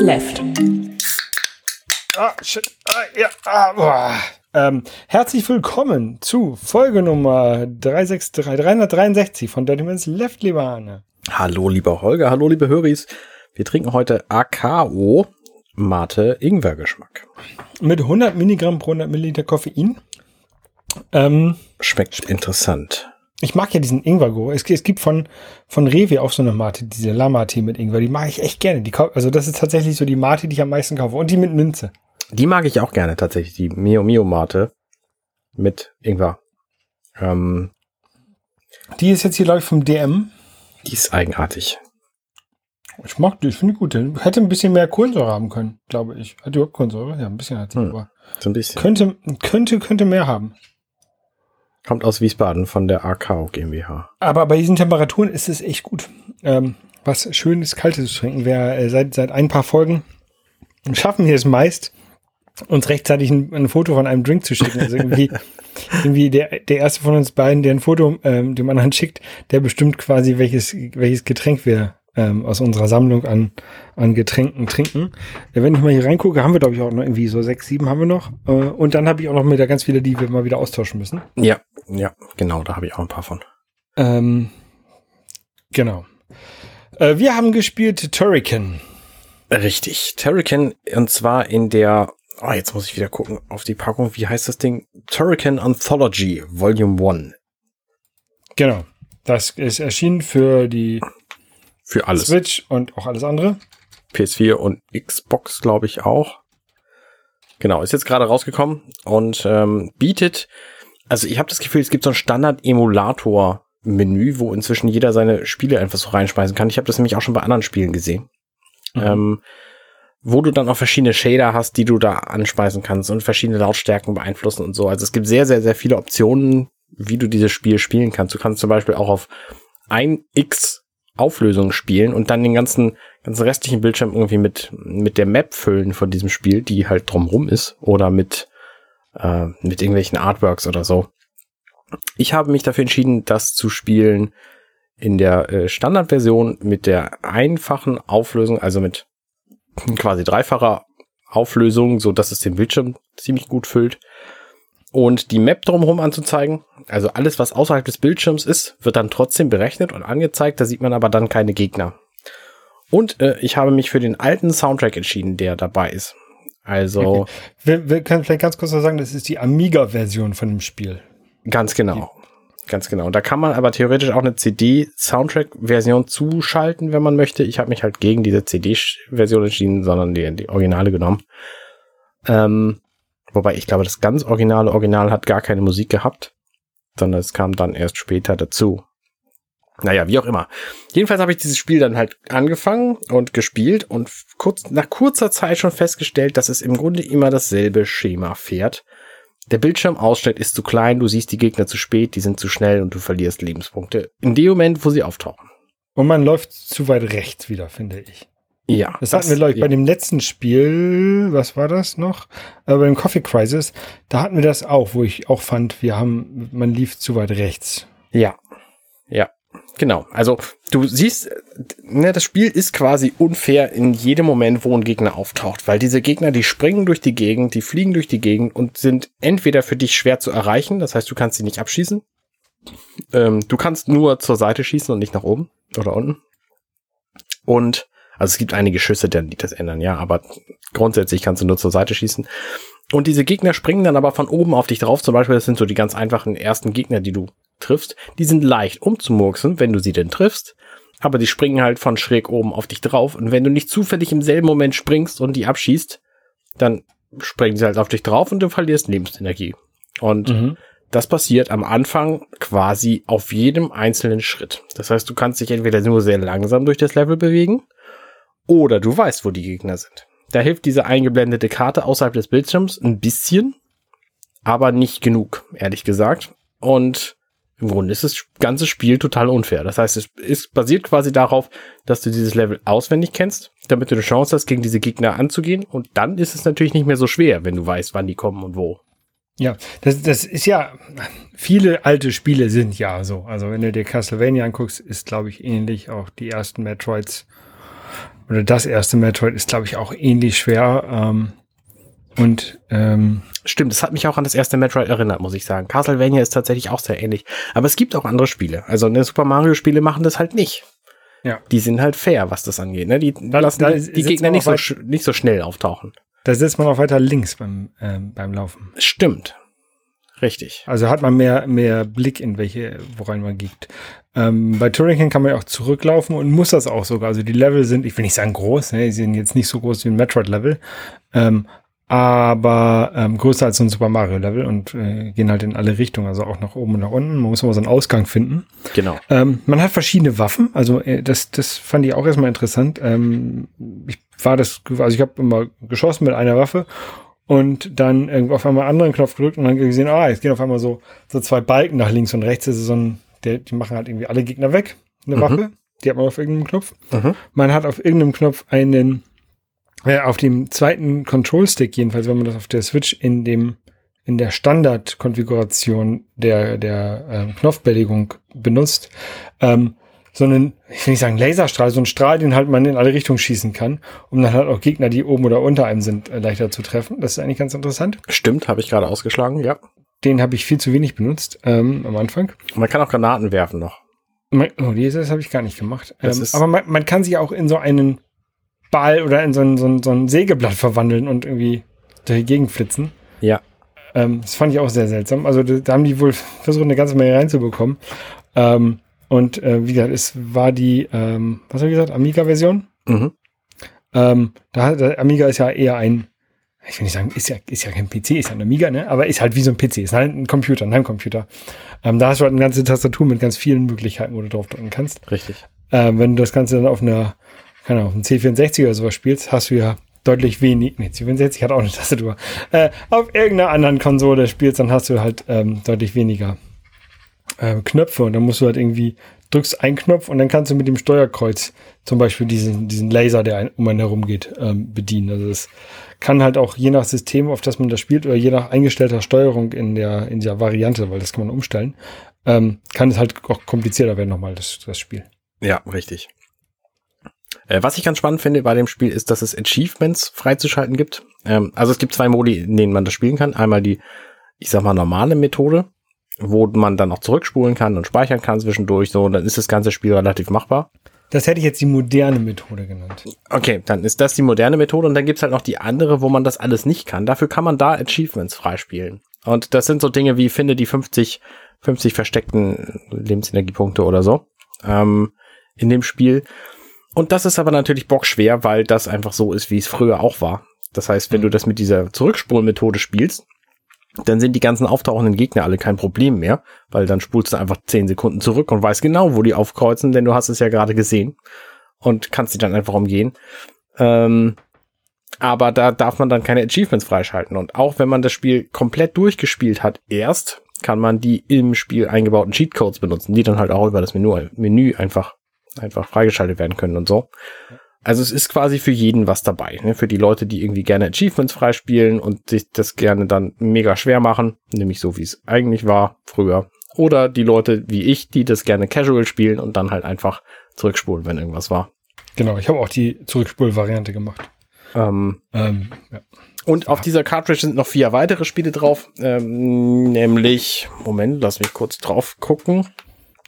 Left. Ah, shit. Ah, ja. Ah, boah. Ähm, herzlich willkommen zu Folge Nummer 363, 363 von Dirty Man's Left, lieber Arne. Hallo, lieber Holger, hallo, liebe Höris. Wir trinken heute AKO Mate Ingwer-Geschmack. Mit 100 Milligramm pro 100 Milliliter Koffein. Ähm, Schmeckt interessant. Ich mag ja diesen Ingwer-Go. Es, es gibt von, von Rewe auch so eine Mate, diese Lamate mit Ingwer. Die mag ich echt gerne. Die, also das ist tatsächlich so die Mate, die ich am meisten kaufe. Und die mit Minze. Die mag ich auch gerne tatsächlich, die Mio Mio Mate mit Ingwer. Ähm, Die ist jetzt hier, glaube ich, vom DM. die ist eigenartig. Ich mag die, ich finde die gut. Hätte ein bisschen mehr Kohlensäure haben können, glaube ich. Hat die überhaupt Kohlensäure? Ja, ein bisschen hat sie, Hm. aber So ein bisschen. könnte, könnte, könnte mehr haben. Kommt aus Wiesbaden von der AKO GmbH. Aber bei diesen Temperaturen ist es echt gut. Ähm, was schönes, kaltes zu trinken. Wer äh, seit, seit ein paar Folgen schaffen wir es meist, uns rechtzeitig ein, ein Foto von einem Drink zu schicken. Also irgendwie, irgendwie der, der erste von uns beiden, der ein Foto ähm, dem anderen schickt, der bestimmt quasi, welches, welches Getränk wir ähm, aus unserer Sammlung an, an Getränken trinken. Äh, wenn ich mal hier reingucke, haben wir, glaube ich, auch noch irgendwie so sechs, sieben haben wir noch. Äh, und dann habe ich auch noch wieder ganz viele, die wir mal wieder austauschen müssen. Ja, ja, genau, da habe ich auch ein paar von. Ähm, genau. Äh, wir haben gespielt Turrican. Richtig. Turrican, und zwar in der, oh, jetzt muss ich wieder gucken auf die Packung. Wie heißt das Ding? Turrican Anthology Volume 1. Genau. Das ist erschienen für die Für alles. Switch und auch alles andere. PS4 und Xbox, glaube ich, auch. Genau, ist jetzt gerade rausgekommen und ähm, bietet, also ich habe das Gefühl, es gibt so ein Standard-Emulator-Menü, wo inzwischen jeder seine Spiele einfach so reinschmeißen kann. Ich habe das nämlich auch schon bei anderen Spielen gesehen. Mhm. Ähm, wo du dann auch verschiedene Shader hast, die du da anschmeißen kannst und verschiedene Lautstärken beeinflussen und so. Also es gibt sehr, sehr, sehr viele Optionen, wie du dieses Spiel spielen kannst. Du kannst zum Beispiel auch auf 1x Auflösung spielen und dann den ganzen, ganzen restlichen Bildschirm irgendwie mit, mit der Map füllen von diesem Spiel, die halt drumrum ist oder mit, äh, mit irgendwelchen Artworks oder so. Ich habe mich dafür entschieden, das zu spielen in der äh, Standardversion mit der einfachen Auflösung, also mit quasi dreifacher Auflösung, so dass es den Bildschirm ziemlich gut füllt. Und die Map drumherum anzuzeigen, also alles, was außerhalb des Bildschirms ist, wird dann trotzdem berechnet und angezeigt. Da sieht man aber dann keine Gegner. Und äh, ich habe mich für den alten Soundtrack entschieden, der dabei ist. Also Wir, wir können vielleicht ganz kurz noch sagen, das ist die Amiga-Version von dem Spiel. ganz genau. Ganz genau. Und da kann man aber theoretisch auch eine CD-Soundtrack-Version zuschalten, wenn man möchte. Ich habe mich halt gegen diese CD-Version entschieden, sondern die, die Originale genommen. Ähm, wobei ich glaube, das ganz originale Original hat gar keine Musik gehabt, sondern es kam dann erst später dazu. Naja, wie auch immer. Jedenfalls habe ich dieses Spiel dann halt angefangen und gespielt und kurz, nach kurzer Zeit schon festgestellt, dass es im Grunde immer dasselbe Schema fährt. Der Bildschirmausschnitt ist zu klein, du siehst die Gegner zu spät, die sind zu schnell und du verlierst Lebenspunkte. In dem Moment, wo sie auftauchen. Und man läuft zu weit rechts wieder, finde ich. Ja. Das, hatten wir, glaube ich, ja. bei dem letzten Spiel, was war das noch? Äh, bei dem Coffee Crisis, da hatten wir das auch, wo ich auch fand, wir haben, man lief zu weit rechts. Ja. Ja. Genau. Also du siehst, ne, das Spiel ist quasi unfair in jedem Moment, wo ein Gegner auftaucht, weil diese Gegner, die springen durch die Gegend, die fliegen durch die Gegend und sind entweder für dich schwer zu erreichen, das heißt, du kannst sie nicht abschießen. Ähm, du kannst nur zur Seite schießen und nicht nach oben oder unten. Und also es gibt einige Schüsse, die das ändern, ja, aber grundsätzlich kannst du nur zur Seite schießen. Und diese Gegner springen dann aber von oben auf dich drauf. Zum Beispiel, das sind so die ganz einfachen ersten Gegner, die du triffst. Die sind leicht umzumurksen, wenn du sie denn triffst. Aber die springen halt von schräg oben auf dich drauf. Und wenn du nicht zufällig im selben Moment springst und die abschießt, dann springen sie halt auf dich drauf und du verlierst Lebensenergie. Und Mhm. das passiert am Anfang quasi auf jedem einzelnen Schritt. Das heißt, du kannst dich entweder nur sehr langsam durch das Level bewegen oder du weißt, wo die Gegner sind. Da hilft diese eingeblendete Karte außerhalb des Bildschirms ein bisschen, aber nicht genug, ehrlich gesagt. Und im Grunde ist das ganze Spiel total unfair. Das heißt, es ist basiert quasi darauf, dass du dieses Level auswendig kennst, damit du eine Chance hast, gegen diese Gegner anzugehen. Und dann ist es natürlich nicht mehr so schwer, wenn du weißt, wann die kommen und wo. Ja, das, das ist ja, viele alte Spiele sind ja so. Also wenn du dir Castlevania anguckst, ist, glaube ich, ähnlich. Auch die ersten Metroids oder das erste Metroid ist, glaube ich, auch ähnlich schwer. Ähm, und ähm, Stimmt, es hat mich auch an das erste Metroid erinnert, muss ich sagen. Castlevania ist tatsächlich auch sehr ähnlich. Aber es gibt auch andere Spiele. Also ne, Super Mario Spiele machen das halt nicht. Ja. Die sind halt fair, was das angeht. Ne? Die Da- lassen da die, die Gegner nicht so, nicht so schnell auftauchen. da sitzt man auch weiter links beim, ähm, beim Laufen. Stimmt. Richtig. Also hat man mehr, mehr Blick in welche, worein man geht. Ähm, bei Turrican kann man ja auch zurücklaufen und muss das auch sogar. Also die Level sind, ich will nicht sagen groß, ne? die sind jetzt nicht so groß wie ein Metroid-Level, ähm, aber ähm, größer als so ein Super Mario-Level und äh, gehen halt in alle Richtungen, also auch nach oben und nach unten. Man muss aber so einen Ausgang finden. Genau. Ähm, man hat verschiedene Waffen, also äh, das, das fand ich auch erstmal interessant. Ähm, ich war das, also ich habe immer geschossen mit einer Waffe und dann irgendwo auf einmal einen anderen Knopf gedrückt und dann gesehen, ah, jetzt gehen auf einmal so, so zwei Balken nach links und rechts. Das ist so ein, der, die machen halt irgendwie alle Gegner weg. Eine Mhm. Waffe, die hat man auf irgendeinem Knopf. Mhm. Man hat auf irgendeinem Knopf einen, äh, auf dem zweiten Control-Stick jedenfalls, wenn man das auf der Switch in dem in der Standardkonfiguration der der ähm, Knopfbellegung benutzt, ähm, so einen, ich will nicht sagen Laserstrahl, so einen Strahl, den halt man in alle Richtungen schießen kann, um dann halt auch Gegner, die oben oder unter einem sind, äh, leichter zu treffen. Das ist eigentlich ganz interessant. Stimmt, habe ich gerade ausgeschlagen, ja. Den habe ich viel zu wenig benutzt ähm, am Anfang. Man kann auch Granaten werfen noch. Oh, dieses habe ich gar nicht gemacht. Ähm, aber man, man kann sich auch in so einen Ball oder in so ein, so ein, so ein Sägeblatt verwandeln und irgendwie Gegend flitzen. Ja. Ähm, das fand ich auch sehr seltsam. Also da, da haben die wohl versucht, eine ganze Menge reinzubekommen. Ähm, und äh, wie gesagt, es war die, ähm, was habe ich gesagt, Amiga-Version. Mhm. Ähm, da der Amiga ist ja eher ein, ich will nicht sagen, ist ja, ist ja kein PC, ist ja ein Amiga, ne? Aber ist halt wie so ein PC, ist halt ein Computer, ein Heimcomputer. Ähm, da hast du halt eine ganze Tastatur mit ganz vielen Möglichkeiten, wo du drauf drücken kannst. Richtig. Ähm, wenn du das Ganze dann auf einer, keine Ahnung, auf einem C64 oder sowas spielst, hast du ja deutlich wenig, nee, C64 hat auch eine Tastatur, äh, auf irgendeiner anderen Konsole spielst, dann hast du halt ähm, deutlich weniger ähm, Knöpfe und dann musst du halt irgendwie, drückst einen Knopf und dann kannst du mit dem Steuerkreuz zum Beispiel diesen, diesen Laser, der ein, um einen herum geht, ähm, bedienen. Also es kann halt auch je nach System, auf das man das spielt, oder je nach eingestellter Steuerung in der, in der Variante, weil das kann man umstellen, ähm, kann es halt auch komplizierter werden nochmal, das, das Spiel. Ja, richtig. Äh, was ich ganz spannend finde bei dem Spiel ist, dass es Achievements freizuschalten gibt. Ähm, also es gibt zwei Modi, in denen man das spielen kann. Einmal die, ich sag mal, normale Methode, wo man dann auch zurückspulen kann und speichern kann zwischendurch. So, und dann ist das ganze Spiel relativ machbar. Das hätte ich jetzt die moderne Methode genannt. Okay, dann ist das die moderne Methode und dann gibt's halt noch die andere, wo man das alles nicht kann. Dafür kann man da Achievements freispielen. Und das sind so Dinge wie finde die 50, 50 versteckten Lebensenergiepunkte oder so ähm, in dem Spiel. Und das ist aber natürlich bockschwer, weil das einfach so ist, wie es früher auch war. Das heißt, wenn du das mit dieser Zurückspulen-Methode spielst, dann sind die ganzen auftauchenden Gegner alle kein Problem mehr, weil dann spulst du einfach 10 Sekunden zurück und weißt genau, wo die aufkreuzen, denn du hast es ja gerade gesehen und kannst sie dann einfach umgehen. Ähm, aber da darf man dann keine Achievements freischalten. Und auch wenn man das Spiel komplett durchgespielt hat, erst kann man die im Spiel eingebauten Cheatcodes benutzen, die dann halt auch über das Menü, Menü einfach, einfach freigeschaltet werden können und so. Also es ist quasi für jeden was dabei. Ne? Für die Leute, die irgendwie gerne Achievements freispielen und sich das gerne dann mega schwer machen, nämlich so wie es eigentlich war früher. Oder die Leute wie ich, die das gerne casual spielen und dann halt einfach zurückspulen, wenn irgendwas war. Genau, ich habe auch die Zurückspul-Variante gemacht. Ähm, Ähm, ja. und auf dieser Cartridge sind noch vier weitere Spiele drauf, ähm, nämlich, Moment, lass mich kurz drauf gucken.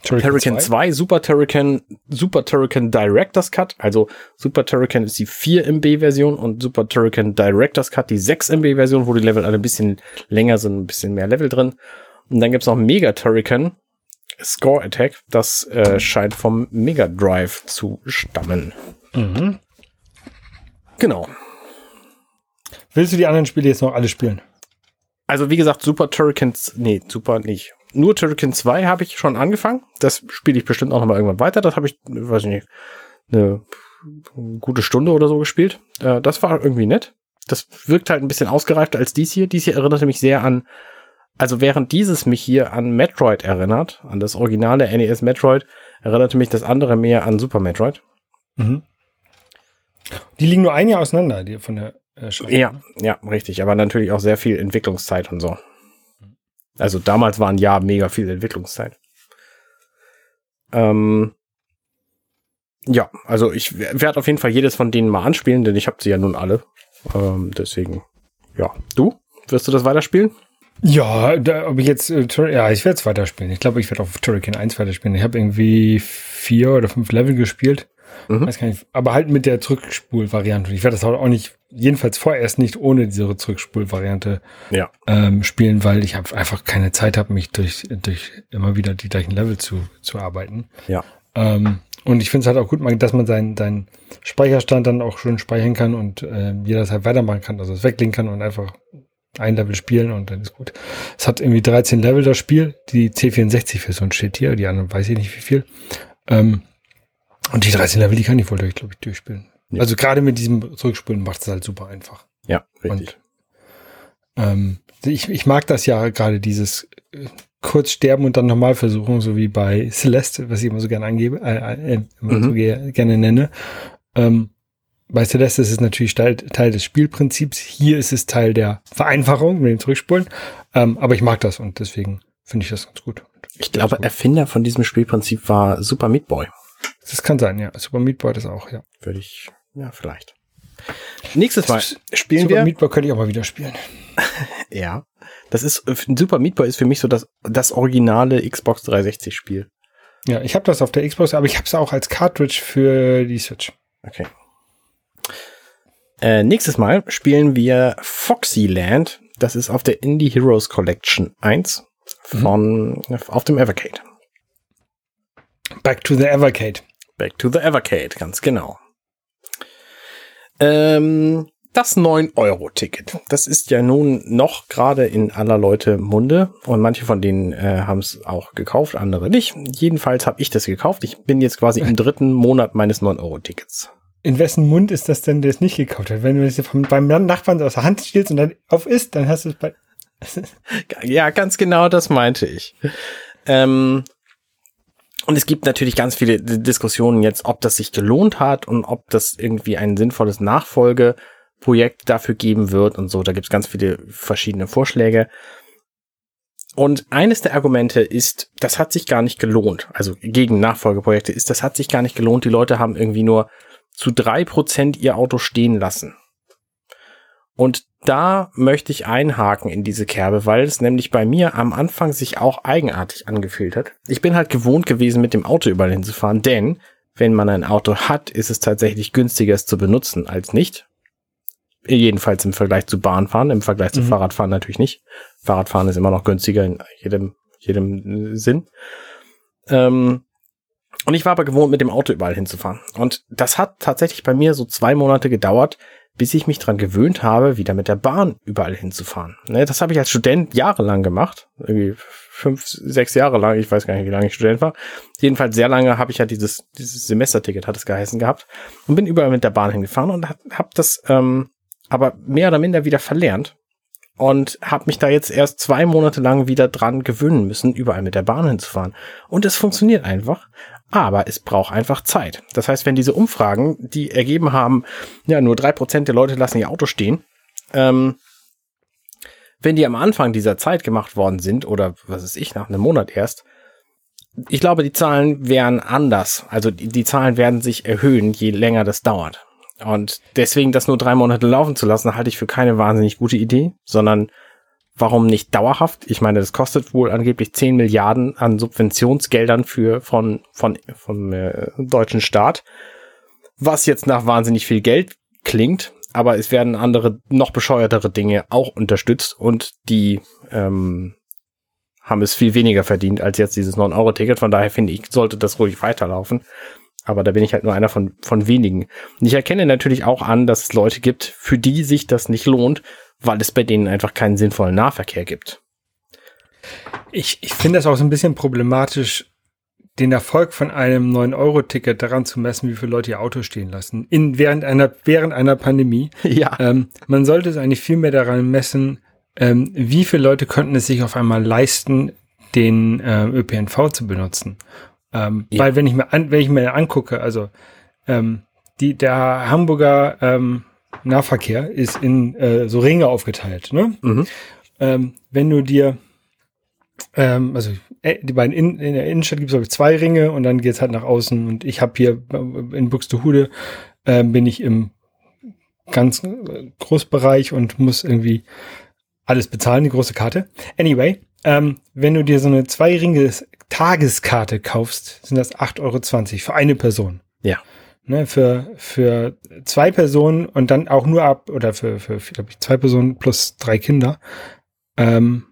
Turrican 2, Super Turrican, Super Turrican Director's Cut. Also Super Turrican ist die 4 MB Version und Super Turrican Director's Cut die 6 MB Version, wo die Level alle ein bisschen länger sind, ein bisschen mehr Level drin. Und dann gibt's noch Mega Turrican Score Attack. Das äh, scheint vom Mega Drive zu stammen. Mhm. Genau. Willst du die anderen Spiele jetzt noch alle spielen? Also wie gesagt, Super Turricans, nee, Super nicht. Nur Turrican 2 habe ich schon angefangen. Das spiele ich bestimmt auch noch mal irgendwann weiter. Das habe ich, weiß ich nicht, eine gute Stunde oder so gespielt. Äh, das war irgendwie nett. Das wirkt halt ein bisschen ausgereifter als dies hier. Dies hier erinnerte mich sehr an, also während dieses mich hier an Metroid erinnert, an das originale NES Metroid, erinnerte mich das andere mehr an Super Metroid. Mhm. Die liegen nur ein Jahr auseinander, die von der äh. Ja, ja, richtig. Aber natürlich auch sehr viel Entwicklungszeit und so. Also damals waren ja mega viel Entwicklungszeit. Ähm, Ja, also ich werde auf jeden Fall jedes von denen mal anspielen, denn ich habe sie ja nun alle. Ähm, deswegen, ja. Du? Wirst du das weiterspielen? Ja, da, ob ich jetzt, äh, ja, ich werde es weiterspielen. Ich glaube, ich werde auf Turrican 1 weiterspielen. Ich habe irgendwie vier oder fünf Level gespielt. Mhm. Weiß gar nicht, aber halt mit der Zurückspul-Variante. Ich werde das auch nicht, jedenfalls vorerst nicht ohne diese Zurückspul-Variante ja. ähm, spielen, weil ich hab einfach keine Zeit habe, mich durch, durch immer wieder die gleichen Level zu, zu arbeiten. Ja. Ähm, und ich finde es halt auch gut, dass man seinen, seinen Speicherstand dann auch schön speichern kann und äh, jederzeit weitermachen kann, also es weglegen kann und einfach ein Level spielen und dann ist gut. Es hat irgendwie 13 Level das Spiel, die C64-Version steht hier, die anderen weiß ich nicht wie viel. Ähm, und die 13 Level, die kann ich wohl durch, glaube ich, durchspielen. Ja. Also gerade mit diesem Zurückspulen macht es halt super einfach. Ja, richtig. Und, ähm, ich, ich mag das ja gerade dieses äh, kurz sterben und dann nochmal versuchen, so wie bei Celeste, was ich immer so gerne angebe, äh, äh, immer mhm. so ge gerne nenne. Ähm, bei Celeste ist es natürlich Teil, Teil, des Spielprinzips. Hier ist es Teil der Vereinfachung mit dem Zurückspulen. Ähm, aber ich mag das und deswegen finde ich das ganz gut. Ich glaube. Erfinder von diesem Spielprinzip war Super Meat Boy. Das kann sein, ja. Super Meat Boy das auch, ja. Würde ich, ja, vielleicht. Nächstes Mal spielen Super wir. Super Meat Boy könnte ich auch mal wieder spielen. ja. Das ist, Super Meat Boy ist für mich so das, das originale Xbox 360 Spiel. Ja, ich habe das auf der Xbox, aber ich habe es auch als Cartridge für die Switch. Okay. Äh, nächstes Mal spielen wir Foxyland. Das ist auf der Indie Heroes Collection 1 von, mhm. auf dem Evercade. Back to the Evercade. Back to the Evercade, ganz genau. Ähm, das 9-Euro-Ticket. Das ist ja nun noch gerade in aller Leute Munde und manche von denen äh, haben es auch gekauft, andere nicht. Jedenfalls habe ich das gekauft. Ich bin jetzt quasi im dritten Monat meines 9-Euro-Tickets. In wessen Mund ist das denn, der es nicht gekauft hat? Wenn du es beim Nachbarn aus der Hand stiehlst und dann auf isst, dann hast du es bei. ja, ganz genau das meinte ich. Ähm, und es gibt natürlich ganz viele Diskussionen jetzt, ob das sich gelohnt hat und ob das irgendwie ein sinnvolles Nachfolgeprojekt dafür geben wird und so. Da gibt es ganz viele verschiedene Vorschläge. Und eines der Argumente ist, das hat sich gar nicht gelohnt. Also gegen Nachfolgeprojekte ist, das hat sich gar nicht gelohnt. Die Leute haben irgendwie nur zu drei Prozent ihr Auto stehen lassen. Und da möchte ich einhaken in diese Kerbe, weil es nämlich bei mir am Anfang sich auch eigenartig angefühlt hat. Ich bin halt gewohnt gewesen, mit dem Auto überall hinzufahren, denn wenn man ein Auto hat, ist es tatsächlich günstiger, es zu benutzen als nicht. Jedenfalls im Vergleich zu Bahnfahren, im Vergleich zu mhm. Fahrradfahren natürlich nicht. Fahrradfahren ist immer noch günstiger in jedem, jedem Sinn. Ähm, und ich war aber gewohnt, mit dem Auto überall hinzufahren. Und das hat tatsächlich bei mir so zwei Monate gedauert, bis ich mich dran gewöhnt habe, wieder mit der Bahn überall hinzufahren. Ne, das habe ich als Student jahrelang gemacht. Irgendwie fünf, sechs Jahre lang. Ich weiß gar nicht, wie lange ich Student war. Jedenfalls sehr lange habe ich ja dieses, dieses Semesterticket, hat es geheißen gehabt. Und bin überall mit der Bahn hingefahren und habe das ähm, aber mehr oder minder wieder verlernt. Und habe mich da jetzt erst zwei Monate lang wieder dran gewöhnen müssen, überall mit der Bahn hinzufahren. Und es funktioniert einfach. Aber es braucht einfach Zeit. Das heißt, wenn diese Umfragen, die ergeben haben, ja, nur drei Prozent der Leute lassen ihr Auto stehen, ähm, wenn die am Anfang dieser Zeit gemacht worden sind, oder was ist ich, nach einem Monat erst, ich glaube, die Zahlen wären anders. Also die, die Zahlen werden sich erhöhen, je länger das dauert. Und deswegen das nur drei Monate laufen zu lassen, halte ich für keine wahnsinnig gute Idee, sondern Warum nicht dauerhaft? Ich meine, das kostet wohl angeblich 10 Milliarden an Subventionsgeldern für von, von, vom äh, deutschen Staat. Was jetzt nach wahnsinnig viel Geld klingt, aber es werden andere, noch bescheuertere Dinge auch unterstützt und die ähm, haben es viel weniger verdient als jetzt dieses 9-Euro-Ticket. Von daher finde ich, sollte das ruhig weiterlaufen. Aber da bin ich halt nur einer von, von wenigen. Und ich erkenne natürlich auch an, dass es Leute gibt, für die sich das nicht lohnt, weil es bei denen einfach keinen sinnvollen Nahverkehr gibt. Ich, ich finde das auch so ein bisschen problematisch, den Erfolg von einem 9-Euro-Ticket daran zu messen, wie viele Leute ihr Auto stehen lassen. In, während, einer, während einer Pandemie. Ja. Ähm, man sollte es eigentlich viel mehr daran messen, ähm, wie viele Leute könnten es sich auf einmal leisten, den äh, ÖPNV zu benutzen. Ähm, ja. Weil wenn ich mir an, wenn ich mir angucke, also ähm, die, der Hamburger ähm, Nahverkehr ist in äh, so Ringe aufgeteilt. Ne? Mhm. Ähm, wenn du dir Ähm, also äh, die beiden in, in der Innenstadt gibt es zwei Ringe und dann geht's halt nach außen. Und ich habe hier äh, in Buxtehude äh, bin ich im ganz äh, Großbereich und muss irgendwie alles bezahlen, die große Karte. Anyway, ähm, wenn du dir so eine zwei Ringe Tageskarte kaufst, sind das 8,20 Euro für eine Person. Ja. Ne, für, für zwei Personen und dann auch nur ab, oder für, für, für glaube ich, zwei Personen plus drei Kinder, ähm,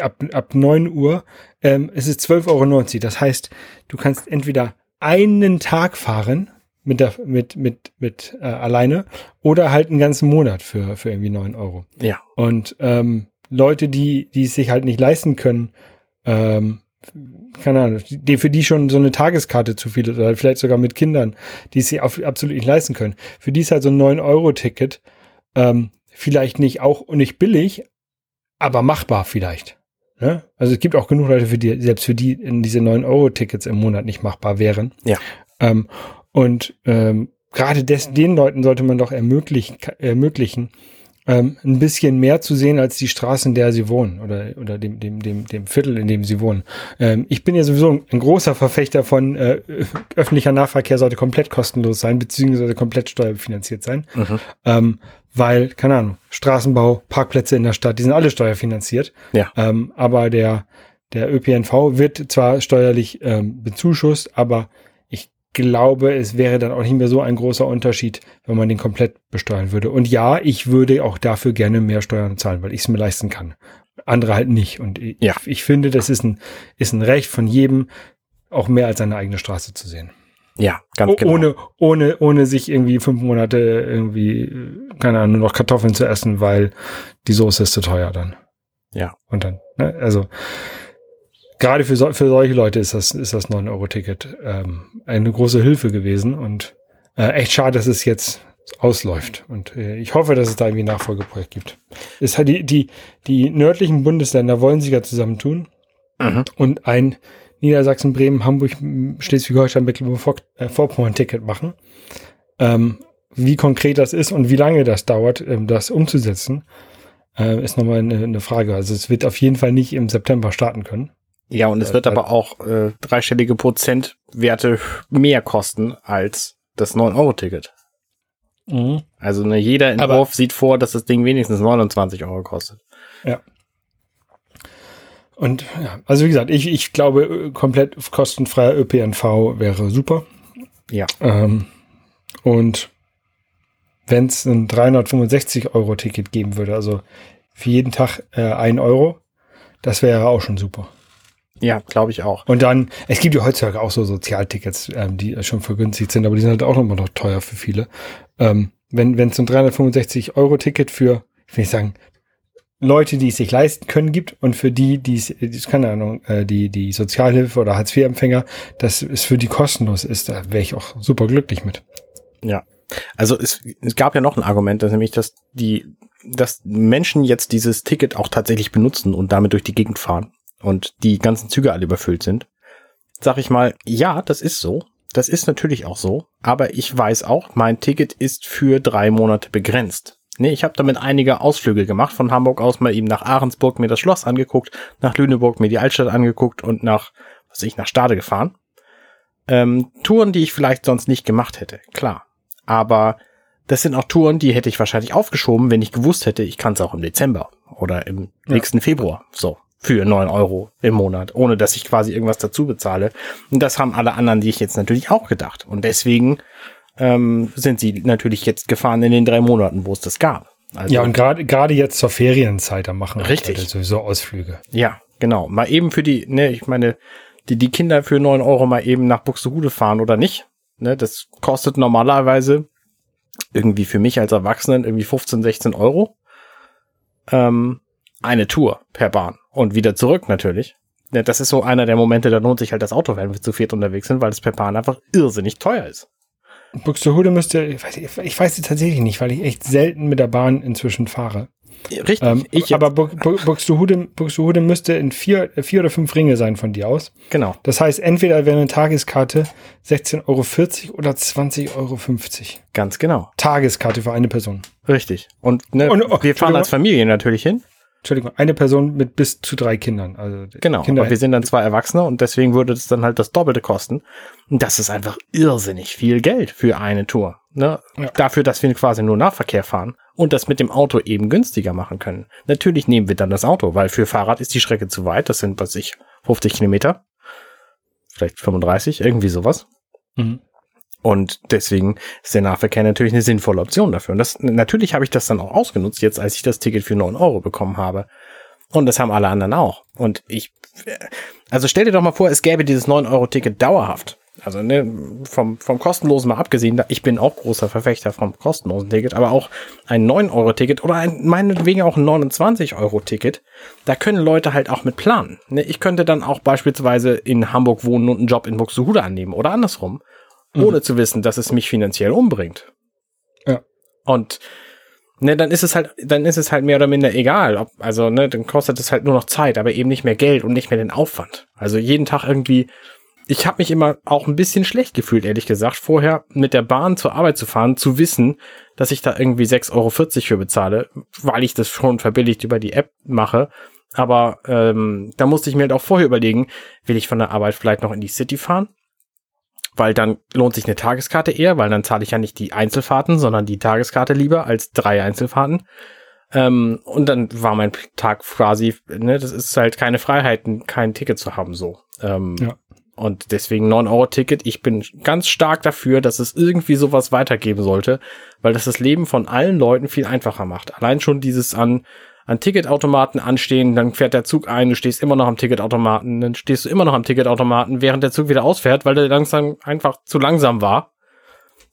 ab, ab neun Uhr, ähm, es ist 12,90 Euro. Das heißt, du kannst entweder einen Tag fahren mit der, mit, mit, mit äh, alleine oder halt einen ganzen Monat für, für irgendwie neun Euro. Ja. Und ähm, Leute, die, die es sich halt nicht leisten können, ähm, keine Ahnung, die, für die schon so eine Tageskarte zu viel oder vielleicht sogar mit Kindern, die es sich auf, absolut nicht leisten können. Für die ist halt so ein 9-Euro-Ticket ähm, vielleicht nicht auch nicht billig, aber machbar vielleicht. Ne? Also es gibt auch genug Leute, für die, selbst für die in diese 9-Euro-Tickets im Monat nicht machbar wären. Ja. Ähm, und ähm, gerade des, den Leuten sollte man doch ermöglichen, ermöglichen ähm, ein bisschen mehr zu sehen als die Straße, in der sie wohnen oder, oder dem, dem, dem, dem Viertel, in dem sie wohnen. Ähm, ich bin ja sowieso ein, großer Verfechter von äh, öffentlicher Nahverkehr sollte komplett kostenlos sein, beziehungsweise komplett steuerfinanziert sein. Mhm. Ähm, weil, keine Ahnung, Straßenbau, Parkplätze in der Stadt, die sind alle steuerfinanziert. Ja. Ähm, aber der, der ÖPNV wird zwar steuerlich ähm, bezuschusst, aber glaube, es wäre dann auch nicht mehr so ein großer Unterschied, wenn man den komplett besteuern würde. Und ja, ich würde auch dafür gerne mehr Steuern zahlen, weil ich es mir leisten kann. Andere halt nicht. Und ich, Ja. ich finde, das ist ein, ist ein Recht von jedem, auch mehr als seine eigene Straße zu sehen. Ja, ganz O- genau. Ohne, ohne, ohne sich irgendwie fünf Monate irgendwie, keine Ahnung, nur noch Kartoffeln zu essen, weil die Soße ist zu teuer dann. Ja. Und dann, ne, also gerade für, so, für solche Leute ist das, ist das 9-Euro-Ticket ähm, eine große Hilfe gewesen und äh, echt schade, dass es jetzt ausläuft. Und äh, ich hoffe, dass es da irgendwie ein Nachfolgeprojekt gibt. Es hat die, die, die nördlichen Bundesländer wollen sich ja zusammentun Mhm. und ein Niedersachsen, Bremen, Hamburg, Schleswig-Holstein, Mecklenburg-Vorpommern-Ticket machen. Ähm, wie konkret das ist und wie lange das dauert, ähm, das umzusetzen, äh, ist nochmal eine, eine Frage. Also es wird auf jeden Fall nicht im September starten können. Ja, und es wird Äh, aber auch äh, dreistellige Prozentwerte mehr kosten als das 9-Euro-Ticket. Also ne, jeder Aber- Entwurf sieht vor, dass das Ding wenigstens 29 Euro kostet. Und ja, also wie gesagt, ich, ich glaube, äh, komplett kostenfreier ÖPNV wäre super. Ja. Ähm, und wenn es ein 365 Euro Ticket geben würde, also für jeden Tag äh, ein Euro, das wäre auch schon super. Ja, glaube ich auch. Und dann, es gibt ja heutzutage auch so Sozialtickets, ähm, die schon vergünstigt sind, aber die sind halt auch nochmal noch teuer für viele. Ähm, wenn wenn es ein 365 Euro Ticket für, ich will nicht sagen, Leute, die es sich leisten können, gibt und für die, die es, keine Ahnung, äh, die die Sozialhilfe oder Hartz-IV-Empfänger, dass es für die kostenlos ist, da wäre ich auch super glücklich mit. Ja. Also es, es gab ja noch ein Argument, das nämlich, dass die, dass Menschen jetzt dieses Ticket auch tatsächlich benutzen und damit durch die Gegend fahren und die ganzen Züge alle überfüllt sind. Sag ich mal, ja, das ist so. Das ist natürlich auch so. Aber ich weiß auch, mein Ticket ist für drei Monate begrenzt. Nee, ich habe damit einige Ausflüge gemacht, von Hamburg aus mal eben nach Ahrensburg mir das Schloss angeguckt, nach Lüneburg mir die Altstadt angeguckt und nach, was ich, nach Stade gefahren. Ähm, Touren, die ich vielleicht sonst nicht gemacht hätte, klar. Aber das sind auch Touren, die hätte ich wahrscheinlich aufgeschoben, wenn ich gewusst hätte, ich kann es auch im Dezember oder im Ja. nächsten Februar. So. Für neun Euro im Monat, ohne dass ich quasi irgendwas dazu bezahle. Und das haben alle anderen, die ich jetzt natürlich auch gedacht. Und deswegen ähm, sind sie natürlich jetzt gefahren in den drei Monaten, wo es das gab. Also, Ja, und gerade gerade jetzt zur Ferienzeit, da machen Richtig. Leute sowieso Ausflüge. Ja, genau. Mal eben für die, ne, ich meine, die, die Kinder für neun Euro mal eben nach Buxtehude fahren oder nicht. Ne, das kostet normalerweise irgendwie für mich als Erwachsenen irgendwie 15, 16 Euro. Ähm, eine Tour per Bahn. Und wieder zurück natürlich. Das ist so einer der Momente, da lohnt sich halt das Auto, wenn wir zu viert unterwegs sind, weil es per Bahn einfach irrsinnig teuer ist. Buxtehude müsste, ich weiß, ich weiß es tatsächlich nicht, weil ich echt selten mit der Bahn inzwischen fahre. Richtig. Ähm, ich aber Bu Bu Buxtehude, Buxtehude müsste in vier, vier oder fünf Ringe sein von dir aus. genau. Das heißt, entweder wäre eine Tageskarte 16,40 Euro oder 20,50 Euro. Ganz genau. Tageskarte für eine Person. Richtig. Und, ne, Und- oh, wir fahren als Familie natürlich hin. Entschuldigung, eine Person mit bis zu drei Kindern. Also genau, Kinder aber wir sind dann zwei Erwachsene und deswegen würde es dann halt das Doppelte kosten. Und das ist einfach irrsinnig viel Geld für eine Tour. Ne? Ja. Dafür, dass wir quasi nur Nahverkehr fahren und das mit dem Auto eben günstiger machen können. Natürlich nehmen wir dann das Auto, weil für Fahrrad ist die Strecke zu weit. Das sind, was ich, 50 Kilometer. Vielleicht 35, irgendwie sowas. Mhm. Und deswegen ist der Nahverkehr natürlich eine sinnvolle Option dafür. Und das, natürlich habe ich das dann auch ausgenutzt, jetzt als ich das Ticket für 9 Euro bekommen habe. Und das haben alle anderen auch. Und ich, also stell dir doch mal vor, es gäbe dieses 9-Euro-Ticket dauerhaft. Also ne, vom, vom kostenlosen mal abgesehen, ich bin auch großer Verfechter vom kostenlosen Ticket, aber auch ein 9-Euro-Ticket oder ein, meinetwegen auch ein 29-Euro-Ticket, da können Leute halt auch mit planen. Ne, ich könnte dann auch beispielsweise in Hamburg wohnen und einen Job in Buxtehude annehmen oder andersrum, ohne zu wissen, dass es mich finanziell umbringt. Ja. Und ne, dann ist es halt, dann ist es halt mehr oder minder egal. Ob, also, ne, dann kostet es halt nur noch Zeit, aber eben nicht mehr Geld und nicht mehr den Aufwand. Also jeden Tag irgendwie. Ich habe mich immer auch ein bisschen schlecht gefühlt, ehrlich gesagt, vorher mit der Bahn zur Arbeit zu fahren, zu wissen, dass ich da irgendwie 6,40 Euro für bezahle, weil ich das schon verbilligt über die App mache. Aber ähm, da musste ich mir halt auch vorher überlegen, will ich von der Arbeit vielleicht noch in die City fahren? Weil dann lohnt sich eine Tageskarte eher, weil dann zahle ich ja nicht die Einzelfahrten, sondern die Tageskarte lieber als drei Einzelfahrten. Ähm, und dann war mein Tag quasi, ne, das ist halt keine Freiheiten, kein Ticket zu haben, so. Ähm, Ja. Und deswegen 9-Euro-Ticket. Ich bin ganz stark dafür, dass es irgendwie sowas weitergeben sollte, weil das das Leben von allen Leuten viel einfacher macht. Allein schon dieses an, an Ticketautomaten anstehen, dann fährt der Zug ein, du stehst immer noch am Ticketautomaten, dann stehst du immer noch am Ticketautomaten, während der Zug wieder ausfährt, weil der langsam einfach zu langsam war.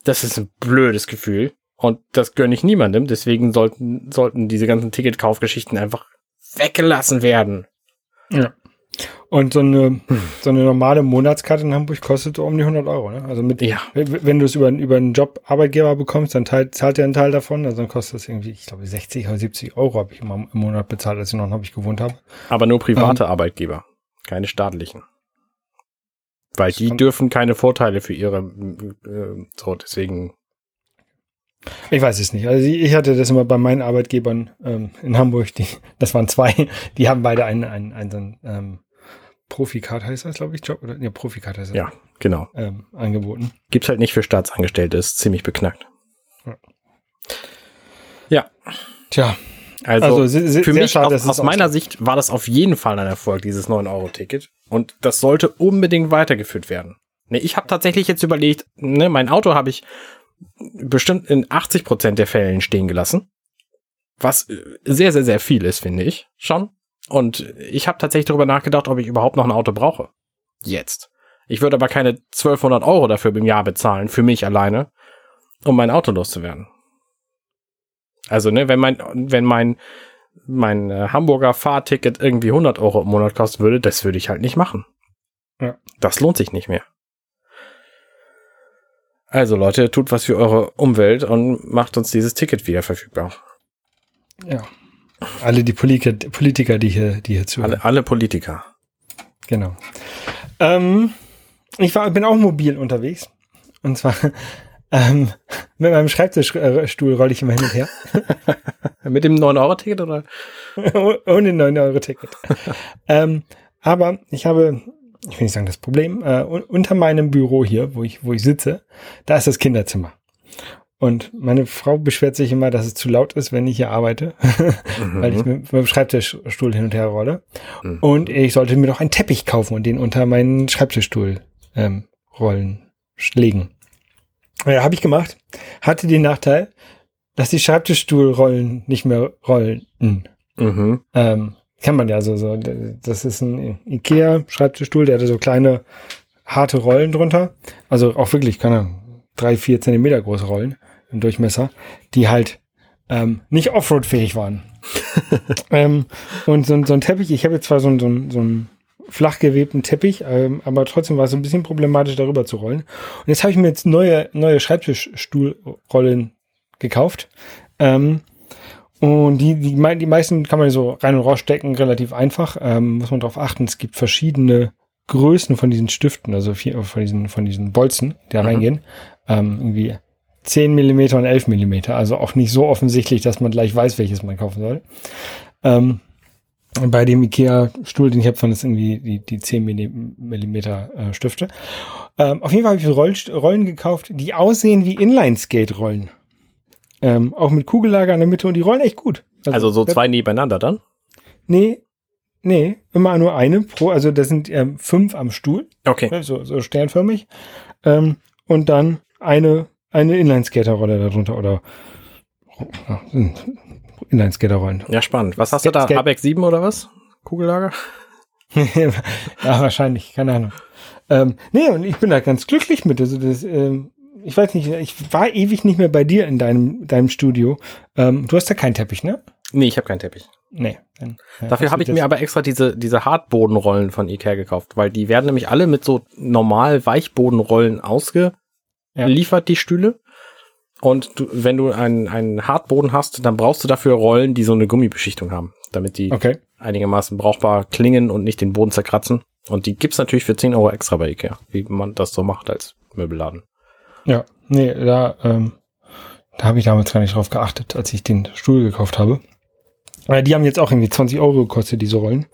Das ist ein blödes Gefühl. Und das gönne ich niemandem. Deswegen sollten, sollten diese ganzen Ticketkaufgeschichten einfach weggelassen werden. Ja. Und so eine, so eine normale Monatskarte in Hamburg kostet so um die 100 Euro. Ne? Also mit, Ja. wenn du es über, über einen Job Arbeitgeber bekommst, dann teilt, zahlt er einen Teil davon. Also dann kostet das irgendwie, ich glaube, 60 oder 70 Euro habe ich immer im Monat bezahlt, als ich noch in Hamburg gewohnt habe. Aber nur private Arbeitgeber, keine staatlichen. Weil die dürfen keine Vorteile für ihre, äh, so, deswegen, Ich weiß es nicht. Also ich hatte das immer bei meinen Arbeitgebern ähm, in Hamburg, die, das waren zwei, die haben beide einen, einen, einen ähm, Profikart heißt das, glaube ich, Job oder ja, Profikart heißt das, ja, genau. ähm, angeboten. Gibt's halt nicht für Staatsangestellte, ist ziemlich beknackt. Ja. Ja, Tja, also, also für mich, schade, aus, aus meiner. Sicht, war das auf jeden Fall ein Erfolg, dieses 9-Euro-Ticket. Und das sollte unbedingt weitergeführt werden. Ne, ich habe tatsächlich jetzt überlegt, ne, mein Auto habe ich bestimmt in 80 Prozent der Fällen stehen gelassen. Was äh, sehr, sehr, sehr viel ist, finde ich schon. Und ich habe tatsächlich darüber nachgedacht, ob ich überhaupt noch ein Auto brauche. Jetzt. Ich würde aber keine 1200 Euro dafür im Jahr bezahlen, für mich alleine, um mein Auto loszuwerden. Also, ne, wenn mein, wenn mein, mein äh, Hamburger Fahrticket irgendwie 100 Euro im Monat kosten würde, das würde ich halt nicht machen. Ja. Das lohnt sich nicht mehr. Also Leute, tut was für eure Umwelt und macht uns dieses Ticket wieder verfügbar. Ja. Alle die Politiker, Politiker die hier, die hier zuhören. Alle, alle Politiker. Genau. Ähm, ich war, bin auch mobil unterwegs. Und zwar ähm, mit meinem Schreibtischstuhl rolle ich immer hin und her. Mit dem 9-Euro-Ticket oder? Ohne 9-Euro-Ticket. ähm, aber ich habe, ich will nicht sagen das Problem, äh, un- unter meinem Büro hier, wo ich, wo ich sitze, da ist das Kinderzimmer. Und meine Frau beschwert sich immer, dass es zu laut ist, wenn ich hier arbeite, weil ich mit, mit dem Schreibtischstuhl hin und her rolle. Mhm. Und ich sollte mir doch einen Teppich kaufen und den unter meinen Schreibtischstuhl ähm, rollen, legen. Ja, habe ich gemacht. Hatte den Nachteil, dass die Schreibtischstuhlrollen nicht mehr rollen. Mhm. Ähm, kann man ja so, so. Das ist ein Ikea-Schreibtischstuhl, der hatte so kleine, harte Rollen drunter. Also auch wirklich, keine drei, vier Zentimeter große Rollen im Durchmesser, die halt ähm, nicht Offroad-fähig waren. ähm, und so, ein- so ein Teppich, ich habe jetzt zwar so, ein- so, ein- so einen flach gewebten Teppich, ähm, aber trotzdem war es ein bisschen problematisch, darüber zu rollen. Und jetzt habe ich mir jetzt neue, neue Schreibtischstuhlrollen gekauft. Ähm, und die, die, die meisten kann man so rein und rausstecken, relativ einfach. Ähm, muss man darauf achten, es gibt verschiedene Größen von diesen Stiften, also vier, von diesen, von diesen Bolzen, die da Mhm. reingehen. Ähm, irgendwie 10 Millimeter und 11 Millimeter. Also auch nicht so offensichtlich, dass man gleich weiß, welches man kaufen soll. Ähm, bei dem IKEA-Stuhl, den ich habe, waren das irgendwie die, die 10 Millimeter äh, Stifte. Ähm, auf jeden Fall habe ich Roll, Rollen gekauft, die aussehen wie Inline-Skate-Rollen. Ähm, auch mit Kugellager in der Mitte und die rollen echt gut. Also, so zwei nebeneinander dann? Nee, nee, immer nur eine pro, also das sind ähm, fünf am Stuhl. Okay. So, so sternförmig. Ähm, und dann eine, eine Inline-Skater-Rolle darunter oder Inline-Skater-Rollen. Ja, spannend. Was hast du da? Skate- Habeck 7 oder was? Kugellager? ja, wahrscheinlich, keine Ahnung. Ähm, nee, und ich bin da ganz glücklich mit. Also das, ähm, ich weiß nicht, ich war ewig nicht mehr bei dir in deinem, deinem Studio. Ähm, du hast da keinen Teppich, ne? Nee, ich habe keinen Teppich. Nee. Dann, äh, Dafür habe ich mir aber extra diese, diese Hartbodenrollen von Ikea gekauft, weil die werden nämlich alle mit so normal Weichbodenrollen ausgeliefert, die Stühle. Und du, wenn du einen, einen Hartboden hast, dann brauchst du dafür Rollen, die so eine Gummibeschichtung haben, damit die Okay. einigermaßen brauchbar klingen und nicht den Boden zerkratzen. Und die gibt's natürlich für 10 Euro extra bei Ikea, wie man das so macht als Möbelladen. Ja, nee, da, ähm, da habe ich damals gar nicht drauf geachtet, als ich den Stuhl gekauft habe. Äh, die haben jetzt auch irgendwie 20 Euro gekostet, diese Rollen.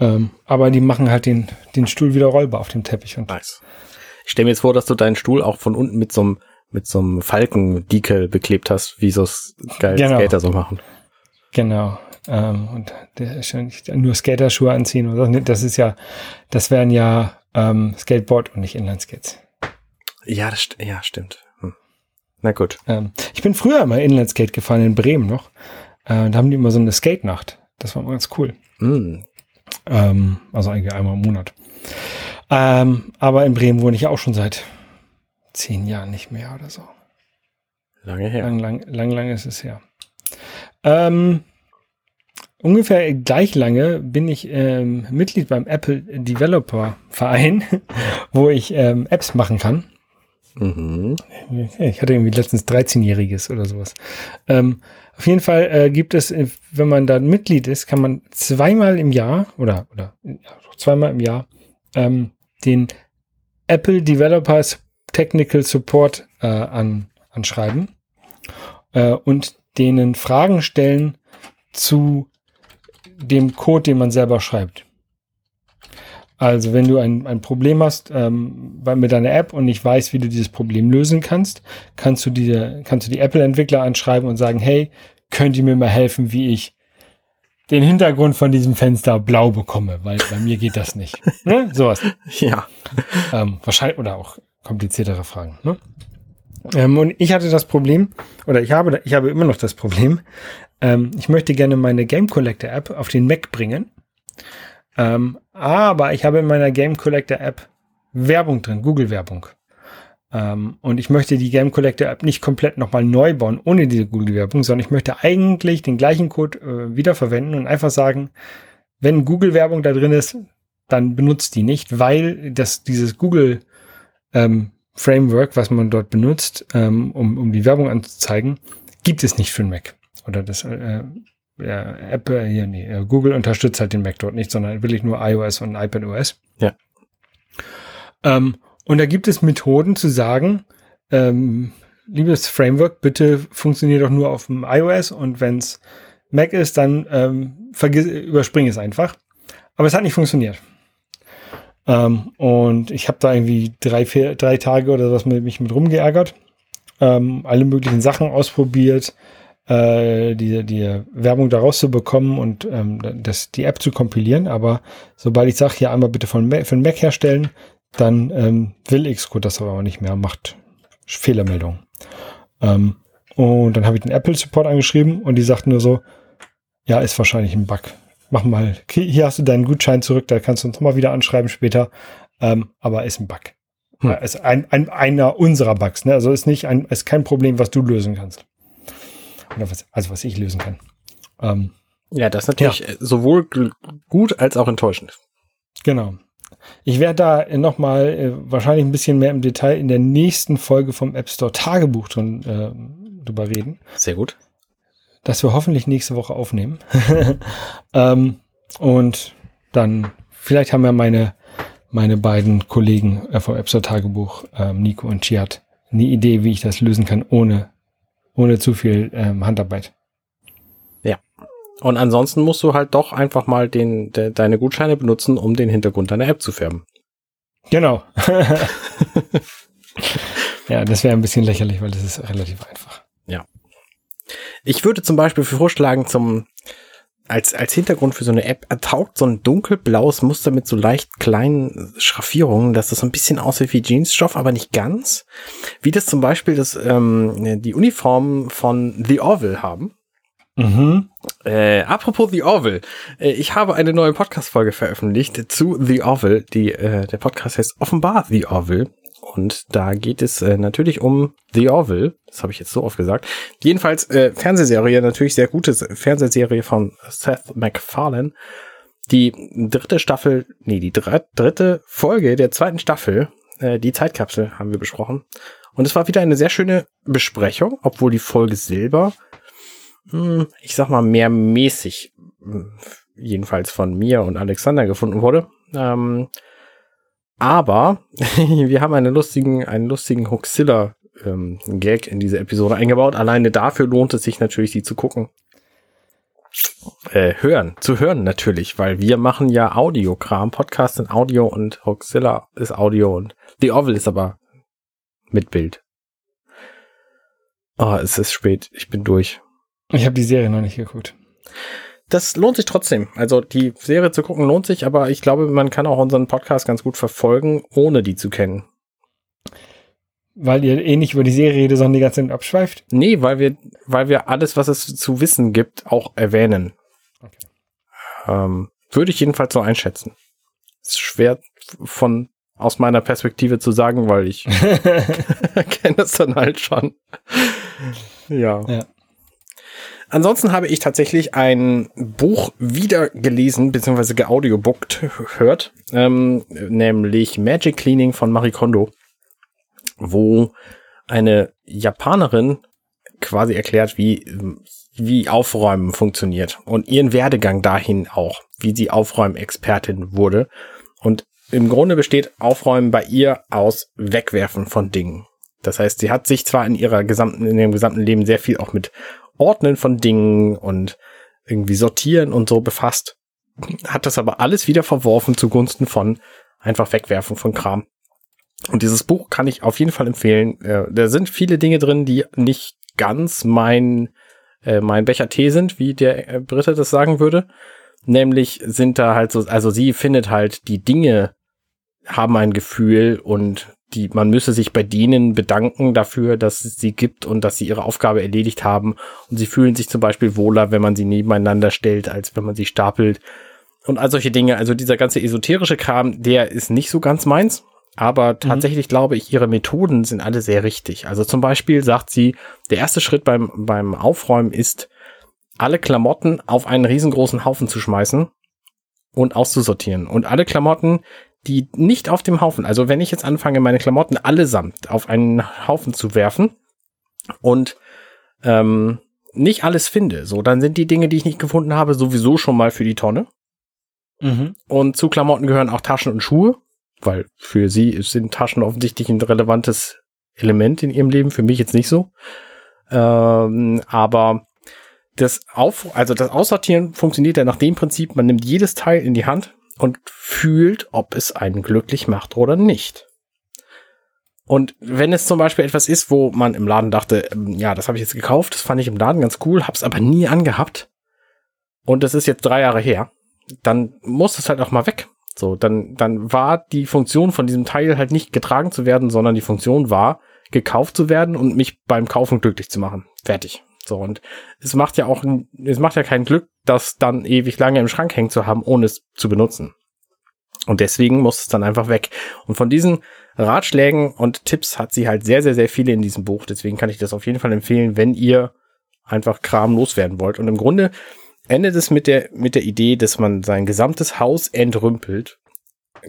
Ähm, aber die machen halt den, den Stuhl wieder rollbar auf dem Teppich. Und Nice. Ich stelle mir jetzt vor, dass du deinen Stuhl auch von unten mit so einem mit so einem Falkendeckel beklebt hast, wie so s- geil Genau. Skater so machen. Genau. Ähm, und der ist schon nicht nur Skaterschuhe anziehen oder so. Das ist ja, das wären ja ähm, Skateboard und nicht Inlineskates. Ja, das st ja, stimmt. Hm. Na gut. Ähm, ich bin früher immer Inlineskate gefahren in Bremen noch. Äh, da haben die immer so eine Skate-Nacht. Das war immer ganz cool. Hm. Ähm, also eigentlich einmal im Monat. Ähm, aber in Bremen wohne ich auch schon seit zehn Jahren nicht mehr oder so. Lange her. Lang, lang, lang, lang ist es her. Ähm, ungefähr gleich lange bin ich ähm, Mitglied beim Apple Developer Verein, wo ich ähm, Apps machen kann. Mhm. Ich hatte irgendwie letztens 13-Jähriges oder sowas. Ähm, auf jeden Fall äh, gibt es, äh, wenn man da Mitglied ist, kann man zweimal im Jahr oder, oder zweimal im Jahr ähm, den Apple Developers Technical Support äh, an, anschreiben äh, und denen Fragen stellen zu dem Code, den man selber schreibt. Also wenn du ein, ein Problem hast ähm, bei, mit deiner App und nicht weißt, wie du dieses Problem lösen kannst, kannst du die, kannst du die Apple-Entwickler anschreiben und sagen, hey, könnt ihr mir mal helfen, wie ich den Hintergrund von diesem Fenster blau bekomme, weil bei mir geht das nicht. ne? Sowas. Ja. Ähm, wahrscheinlich, oder auch kompliziertere Fragen. Ne? Ähm, und ich hatte das Problem, oder ich habe, ich habe immer noch das Problem, ähm, ich möchte gerne meine Game Collector App auf den Mac bringen. Ähm, aber ich habe in meiner Game Collector App Werbung drin, Google Werbung. Ähm, und ich möchte die Game Collector App nicht komplett nochmal neu bauen, ohne diese Google Werbung, sondern ich möchte eigentlich den gleichen Code äh, wiederverwenden und einfach sagen, wenn Google Werbung da drin ist, dann benutzt die nicht, weil das, dieses Google ähm, Framework, was man dort benutzt, ähm, um, um die Werbung anzuzeigen, gibt es nicht für den Mac. Oder das äh, ja, Apple, hier, nee, äh, Google unterstützt halt den Mac dort nicht, sondern wirklich nur iOS und iPadOS. Ja. Ähm, und da gibt es Methoden zu sagen, ähm, liebes Framework, bitte funktioniert doch nur auf dem iOS und wenn es Mac ist, dann ähm, vergiss, überspring es einfach. Aber es hat nicht funktioniert. Ähm, und ich habe da irgendwie drei, vier, drei Tage oder was mit mich mit rumgeärgert. Ähm, alle möglichen Sachen ausprobiert, äh, die, die Werbung da rauszubekommen und ähm, das, die App zu kompilieren. Aber sobald ich sage, hier einmal bitte von Mac, für den Mac herstellen, dann ähm, will Xcode das aber auch nicht mehr, macht Fehlermeldung. Ähm, und dann habe ich den Apple Support angeschrieben und die sagten nur so, ja, ist wahrscheinlich ein Bug. Mach mal, hier hast du deinen Gutschein zurück, da kannst du uns nochmal wieder anschreiben später. Ähm, aber ist ein Bug. Hm. Ja, Ist ein, ein, einer unserer Bugs, ne? Also ist nicht ein, ist kein Problem, was du lösen kannst. Oder was, also was ich lösen kann. Ähm, Ja, das ist natürlich äh, sowohl gut als auch enttäuschend. Genau. Ich werde da nochmal äh, wahrscheinlich ein bisschen mehr im Detail in der nächsten Folge vom App Store Tagebuch drin, äh, drüber reden, Sehr gut. das wir hoffentlich nächste Woche aufnehmen. ähm, und dann, vielleicht haben ja meine, meine beiden Kollegen äh, vom App Store Tagebuch, ähm, Nico und Chiat, eine Idee, wie ich das lösen kann, ohne, ohne zu viel ähm, Handarbeit. Und ansonsten musst du halt doch einfach mal den, de, deine Gutscheine benutzen, um den Hintergrund deiner App zu färben. Genau. ja, das wäre ein bisschen lächerlich, weil das ist relativ einfach. Ja. Ich würde zum Beispiel vorschlagen, zum, als, als Hintergrund für so eine App taugt so ein dunkelblaues Muster mit so leicht kleinen Schraffierungen, dass das so ein bisschen aussieht wie Jeansstoff, aber nicht ganz. Wie das zum Beispiel das, ähm, die Uniform von The Orville haben. Mhm. Äh, apropos The Orville, äh, ich habe eine neue Podcast-Folge veröffentlicht zu The Orville. Die, äh, der Podcast heißt offenbar The Orville. Und da geht es äh, natürlich um The Orville. Das habe ich jetzt so oft gesagt. Jedenfalls äh, Fernsehserie, natürlich sehr gute Fernsehserie von Seth MacFarlane. Die dritte Staffel, nee, die dritte Folge der zweiten Staffel, äh, die Zeitkapsel, haben wir besprochen. Und es war wieder eine sehr schöne Besprechung, obwohl die Folge selber hm, ich sag mal, mehr mäßig, hm, jedenfalls von mir und Alexander gefunden wurde. Ähm, aber wir haben einen lustigen, einen lustigen Hoxilla ähm, Gag in diese Episode eingebaut. Alleine dafür lohnt es sich natürlich, die zu gucken. Äh, hören, zu hören natürlich, weil wir machen ja Audiokram, Podcast sind Audio und Hoxilla ist Audio und The Oval ist aber mit Bild. Oh, es ist spät, ich bin durch. Ich habe die Serie noch nicht geguckt. Das lohnt sich trotzdem. Also die Serie zu gucken lohnt sich, aber ich glaube, man kann auch unseren Podcast ganz gut verfolgen, ohne die zu kennen. Weil ihr eh nicht über die Serie redet, sondern die ganze Zeit abschweift? Nee, weil wir, weil wir alles, was es zu wissen gibt, auch erwähnen. Okay. Ähm, würde ich jedenfalls so einschätzen. Ist schwer von aus meiner Perspektive zu sagen, weil ich kenne es dann halt schon. ja. ja. Ansonsten habe ich tatsächlich ein Buch wieder gelesen, beziehungsweise geaudiobookt hört, ähm, nämlich Magic Cleaning von Marie Kondo, wo eine Japanerin quasi erklärt, wie, wie Aufräumen funktioniert und ihren Werdegang dahin auch, wie sie Aufräumexpertin wurde. Und im Grunde besteht Aufräumen bei ihr aus Wegwerfen von Dingen. Das heißt, sie hat sich zwar in ihrer gesamten, in ihrem gesamten Leben sehr viel auch mit Ordnen von Dingen und irgendwie sortieren und so befasst. Hat das aber alles wieder verworfen zugunsten von einfach wegwerfen von Kram. Und dieses Buch kann ich auf jeden Fall empfehlen. Äh, da sind viele Dinge drin, die nicht ganz mein, äh, mein Becher Tee sind, wie der äh, Britte das sagen würde. Nämlich sind da halt so, also sie findet halt, die Dinge haben ein Gefühl und die, man müsse sich bei denen bedanken dafür, dass es sie gibt und dass sie ihre Aufgabe erledigt haben. Und sie fühlen sich zum Beispiel wohler, wenn man sie nebeneinander stellt, als wenn man sie stapelt. Und all solche Dinge. Also dieser ganze esoterische Kram, der ist nicht so ganz meins. Aber mhm. tatsächlich mhm. glaube ich, ihre Methoden sind alle sehr richtig. Also zum Beispiel sagt sie, der erste Schritt beim, beim Aufräumen ist, alle Klamotten auf einen riesengroßen Haufen zu schmeißen und auszusortieren. Und alle Klamotten, die nicht auf dem Haufen, also wenn ich jetzt anfange, meine Klamotten allesamt auf einen Haufen zu werfen und ähm, nicht alles finde, so, dann sind die Dinge, die ich nicht gefunden habe, sowieso schon mal für die Tonne. Mhm. Und zu Klamotten gehören auch Taschen und Schuhe, weil für sie sind Taschen offensichtlich ein relevantes Element in ihrem Leben, für mich jetzt nicht so. Ähm, aber das Auf, also das Aussortieren funktioniert ja nach dem Prinzip, man nimmt jedes Teil in die Hand, und fühlt, ob es einen glücklich macht oder nicht. Und wenn es zum Beispiel etwas ist, wo man im Laden dachte, ähm, ja, das habe ich jetzt gekauft, das fand ich im Laden ganz cool, hab's aber nie angehabt und das ist jetzt drei Jahre her, dann muss es halt auch mal weg. So, dann, dann war die Funktion von diesem Teil halt nicht getragen zu werden, sondern die Funktion war, gekauft zu werden und mich beim Kaufen glücklich zu machen. Fertig. So, und es macht ja auch, es macht ja kein Glück, das dann ewig lange im Schrank hängen zu haben, ohne es zu benutzen. Und deswegen muss es dann einfach weg. Und von diesen Ratschlägen und Tipps hat sie halt sehr, sehr, sehr viele in diesem Buch. Deswegen kann ich das auf jeden Fall empfehlen, wenn ihr einfach Kram loswerden wollt. Und im Grunde endet es mit der, mit der Idee, dass man sein gesamtes Haus entrümpelt.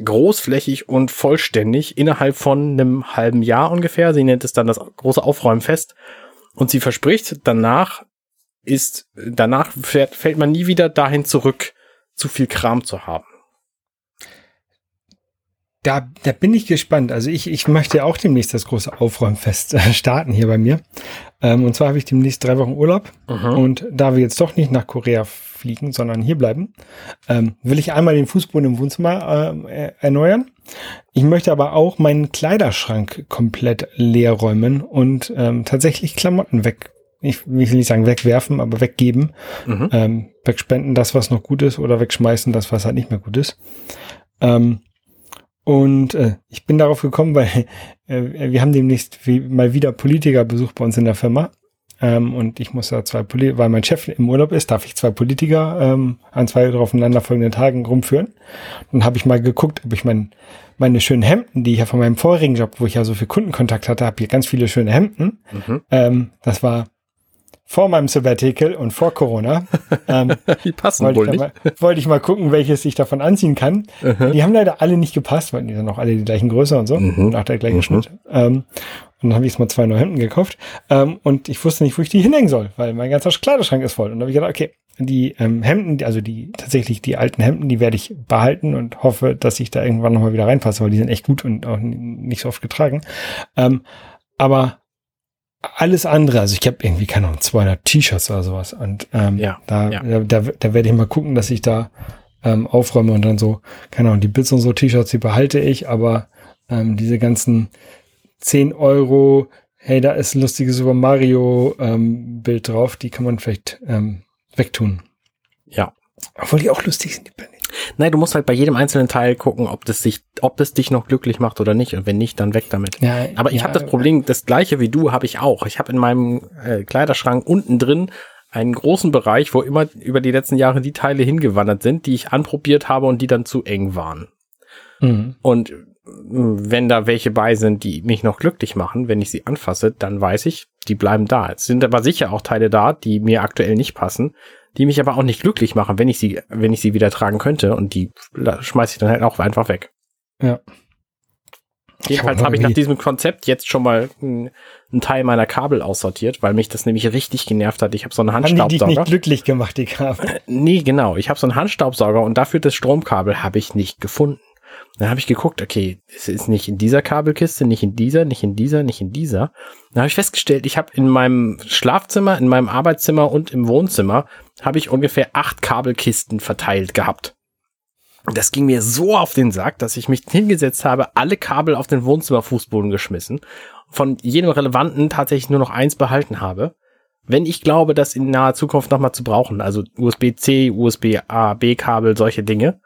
Großflächig und vollständig innerhalb von einem halben Jahr ungefähr. Sie nennt es dann das große Aufräumfest. Und sie verspricht, danach ist, danach fährt, fällt man nie wieder dahin zurück, zu viel Kram zu haben. Da, da bin ich gespannt. Also ich, ich möchte auch demnächst das große Aufräumfest äh, starten hier bei mir. Ähm, und zwar habe ich demnächst drei Wochen Urlaub. Mhm. Und da wir jetzt doch nicht nach Korea fliegen, sondern hier bleiben, ähm, will ich einmal den Fußboden im Wohnzimmer äh, erneuern. Ich möchte aber auch meinen Kleiderschrank komplett leer räumen und ähm, tatsächlich Klamotten weg. Ich will nicht sagen wegwerfen, aber weggeben. Mhm. Ähm, wegspenden, das, was noch gut ist, oder wegschmeißen, das, was halt nicht mehr gut ist. Ähm, und äh, ich bin darauf gekommen, weil äh, wir haben demnächst wie, mal wieder Politikerbesuch bei uns in der Firma. Ähm, und ich muss da zwei Politiker, weil mein Chef im Urlaub ist, darf ich zwei Politiker ähm, an zwei aufeinanderfolgenden Tagen rumführen. Dann habe ich mal geguckt, ob ich mein, meine schönen Hemden, die ich ja von meinem vorigen Job, wo ich ja so viel Kundenkontakt hatte, habe hier ganz viele schöne Hemden. Mhm. Ähm, das war vor meinem Sabbatical und vor Corona. Ähm, Die passen wollte, wohl ich nicht. mal, wollte ich mal gucken, welches ich davon anziehen kann. Die haben leider alle nicht gepasst, weil die sind auch alle die gleichen Größe und so. Mhm. Und auch der gleiche Mhm. Schnitt. Ähm, und dann habe ich jetzt mal zwei neue Hemden gekauft. Ähm, und ich wusste nicht, wo ich die hinhängen soll, weil mein ganzer Kleiderschrank ist voll. Und da habe ich gedacht, okay, die ähm, Hemden, also die tatsächlich die alten Hemden, die werde ich behalten und hoffe, dass ich da irgendwann nochmal wieder reinpasse, weil die sind echt gut und auch nicht so oft getragen. Ähm, aber alles andere, also ich habe irgendwie, keine Ahnung, 200 T-Shirts oder sowas. Und ähm, Ja, da, ja. da, da, da werde ich mal gucken, dass ich da ähm, aufräume und dann so, keine Ahnung, die Bits und so T-Shirts, die behalte ich, aber ähm, diese ganzen 10 Euro, hey, da ist ein lustiges Super Mario ähm, Bild drauf, die kann man vielleicht ähm, wegtun. Ja. Obwohl die auch lustig sind, die Penny. Nein, du musst halt bei jedem einzelnen Teil gucken, ob das sich, ob das dich noch glücklich macht oder nicht. Und wenn nicht, dann weg damit. Ja, Aber ich ja, habe das Problem, das gleiche wie du habe ich auch. Ich habe in meinem äh, Kleiderschrank unten drin einen großen Bereich, wo immer über die letzten Jahre die Teile hingewandert sind, die ich anprobiert habe und die dann zu eng waren. Mhm. Und wenn da welche bei sind, die mich noch glücklich machen, wenn ich sie anfasse, dann weiß ich, die bleiben da. Es sind aber sicher auch Teile da, die mir aktuell nicht passen, die mich aber auch nicht glücklich machen, wenn ich sie, wenn ich sie wieder tragen könnte und die schmeiße ich dann halt auch einfach weg. Ja. Jedenfalls hab habe ich nach diesem Konzept jetzt schon mal einen Teil meiner Kabel aussortiert, weil mich das nämlich richtig genervt hat. Ich habe so einen Haben die dich Handstaubsauger. nicht glücklich gemacht, die Kabel? Nee, genau. Ich habe so einen Handstaubsauger und dafür das Stromkabel habe ich nicht gefunden. Dann habe ich geguckt, okay, es ist nicht in dieser Kabelkiste, nicht in dieser, nicht in dieser, nicht in dieser. Dann habe ich festgestellt, ich habe in meinem Schlafzimmer, in meinem Arbeitszimmer und im Wohnzimmer habe ich ungefähr acht Kabelkisten verteilt gehabt. Das ging mir so auf den Sack, dass ich mich hingesetzt habe, alle Kabel auf den Wohnzimmerfußboden geschmissen, von jedem relevanten tatsächlich nur noch eins behalten habe wenn ich glaube, das in naher Zukunft nochmal zu brauchen, also USB-C, USB-A, B-Kabel, solche Dinge,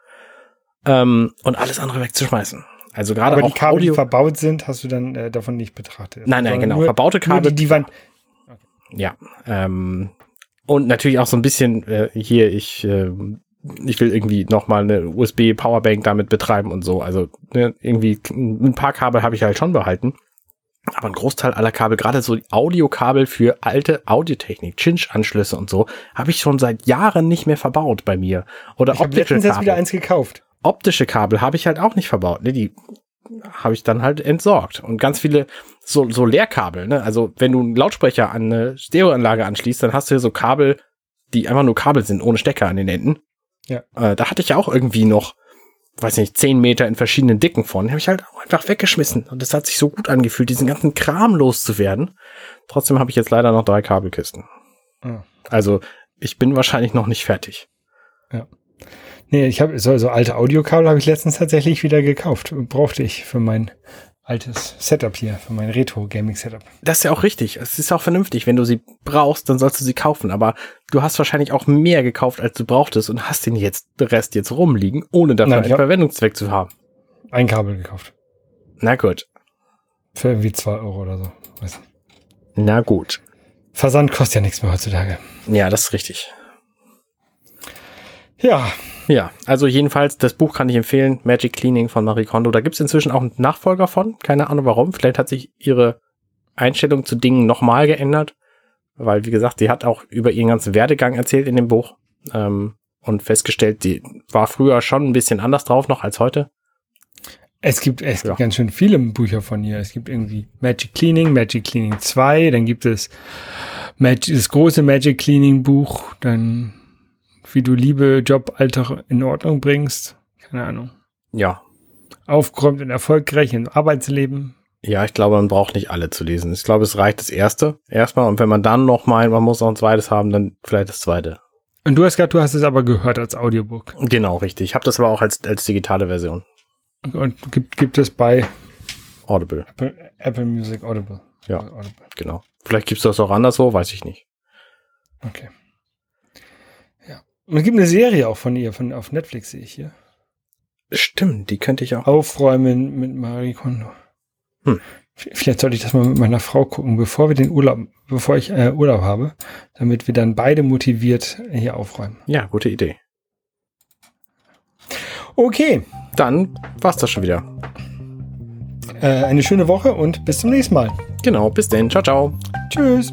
ähm, und alles andere wegzuschmeißen. Also gerade Aber auch die Kabel, die Audio. verbaut sind, hast du dann äh, davon nicht betrachtet. Nein, nein, genau. Nur, Verbaute Kabel. die, die waren, Ja. Ähm, und natürlich auch so ein bisschen äh, hier, ich, äh, ich will irgendwie nochmal eine USB-Powerbank damit betreiben und so. Also ne, irgendwie ein paar Kabel habe ich halt schon behalten. Aber ein Großteil aller Kabel, gerade so die Audiokabel für alte Audiotechnik, Cinch-Anschlüsse und so, habe ich schon seit Jahren nicht mehr verbaut bei mir. Oder ich habe letztens jetzt wieder eins gekauft. Optische Kabel habe ich halt auch nicht verbaut. Ne? Die habe ich dann halt entsorgt. Und ganz viele so, so Leerkabel. Ne? Also wenn du einen Lautsprecher an eine Stereoanlage anschließt, dann hast du hier so Kabel, die einfach nur Kabel sind, ohne Stecker an den Enden. Ja. Äh, da hatte ich ja auch irgendwie noch, weiß nicht, zehn Meter in verschiedenen Dicken von. Habe ich halt auch einfach weggeschmissen. Und das hat sich so gut angefühlt, diesen ganzen Kram loszuwerden. Trotzdem habe ich jetzt leider noch drei Kabelkisten. Ah. Also ich bin wahrscheinlich noch nicht fertig. Nee, ich habe so, so alte Audiokabel habe ich letztens tatsächlich wieder gekauft. Brauchte ich für mein altes Setup hier, für mein Retro-Gaming-Setup. Das ist ja auch richtig. Es ist auch vernünftig. Wenn du sie brauchst, dann sollst du sie kaufen. Aber du hast wahrscheinlich auch mehr gekauft, als du brauchtest und hast den jetzt, den Rest jetzt rumliegen, ohne dafür Nein, einen Verwendungszweck zu haben. Ein Kabel gekauft. Na gut. Für irgendwie zwei Euro oder so. Weiß nicht. Na gut. Versand kostet ja nichts mehr heutzutage. Ja, das ist richtig. Ja, Ja, also jedenfalls, das Buch kann ich empfehlen. Magic Cleaning von Marie Kondo. Da gibt's inzwischen auch einen Nachfolger von. Keine Ahnung warum. Vielleicht hat sich ihre Einstellung zu Dingen nochmal geändert. Weil, wie gesagt, sie hat auch über ihren ganzen Werdegang erzählt in dem Buch. Ähm, und festgestellt, sie war früher schon ein bisschen anders drauf noch als heute. es gibt, es Ja. gibt ganz schön viele Bücher von ihr. Es gibt irgendwie Magic Cleaning, Magic Cleaning 2, dann gibt es Magic, das große Magic Cleaning Buch, dann wie du Liebe, Job, Alltag in Ordnung bringst. Keine Ahnung. Ja. aufgeräumt und erfolgreich im Arbeitsleben. Ja, ich glaube, man braucht nicht alle zu lesen. Ich glaube, es reicht das erste erstmal. Und wenn man dann noch meint, man muss noch ein zweites haben, dann vielleicht das zweite. Und du hast gesagt, du hast es aber gehört als Audiobook. Genau, richtig. Ich habe das aber auch als, als digitale Version. Und gibt, gibt es bei Audible. Apple, Apple Music Audible. Ja. Audible. Genau. Vielleicht gibt's das auch anderswo, weiß ich nicht. Okay. Und es gibt eine Serie auch von ihr, von auf Netflix sehe ich hier. Stimmt, die könnte ich auch. Aufräumen mit Marie Kondo. Hm. Vielleicht sollte ich das mal mit meiner Frau gucken, bevor wir den Urlaub, bevor ich äh, Urlaub habe, damit wir dann beide motiviert hier aufräumen. Ja, gute Idee. Okay, Dann war's das schon wieder. äh, eine schöne Woche und bis zum nächsten Mal. Genau, bis denn. Ciao, ciao. Tschüss.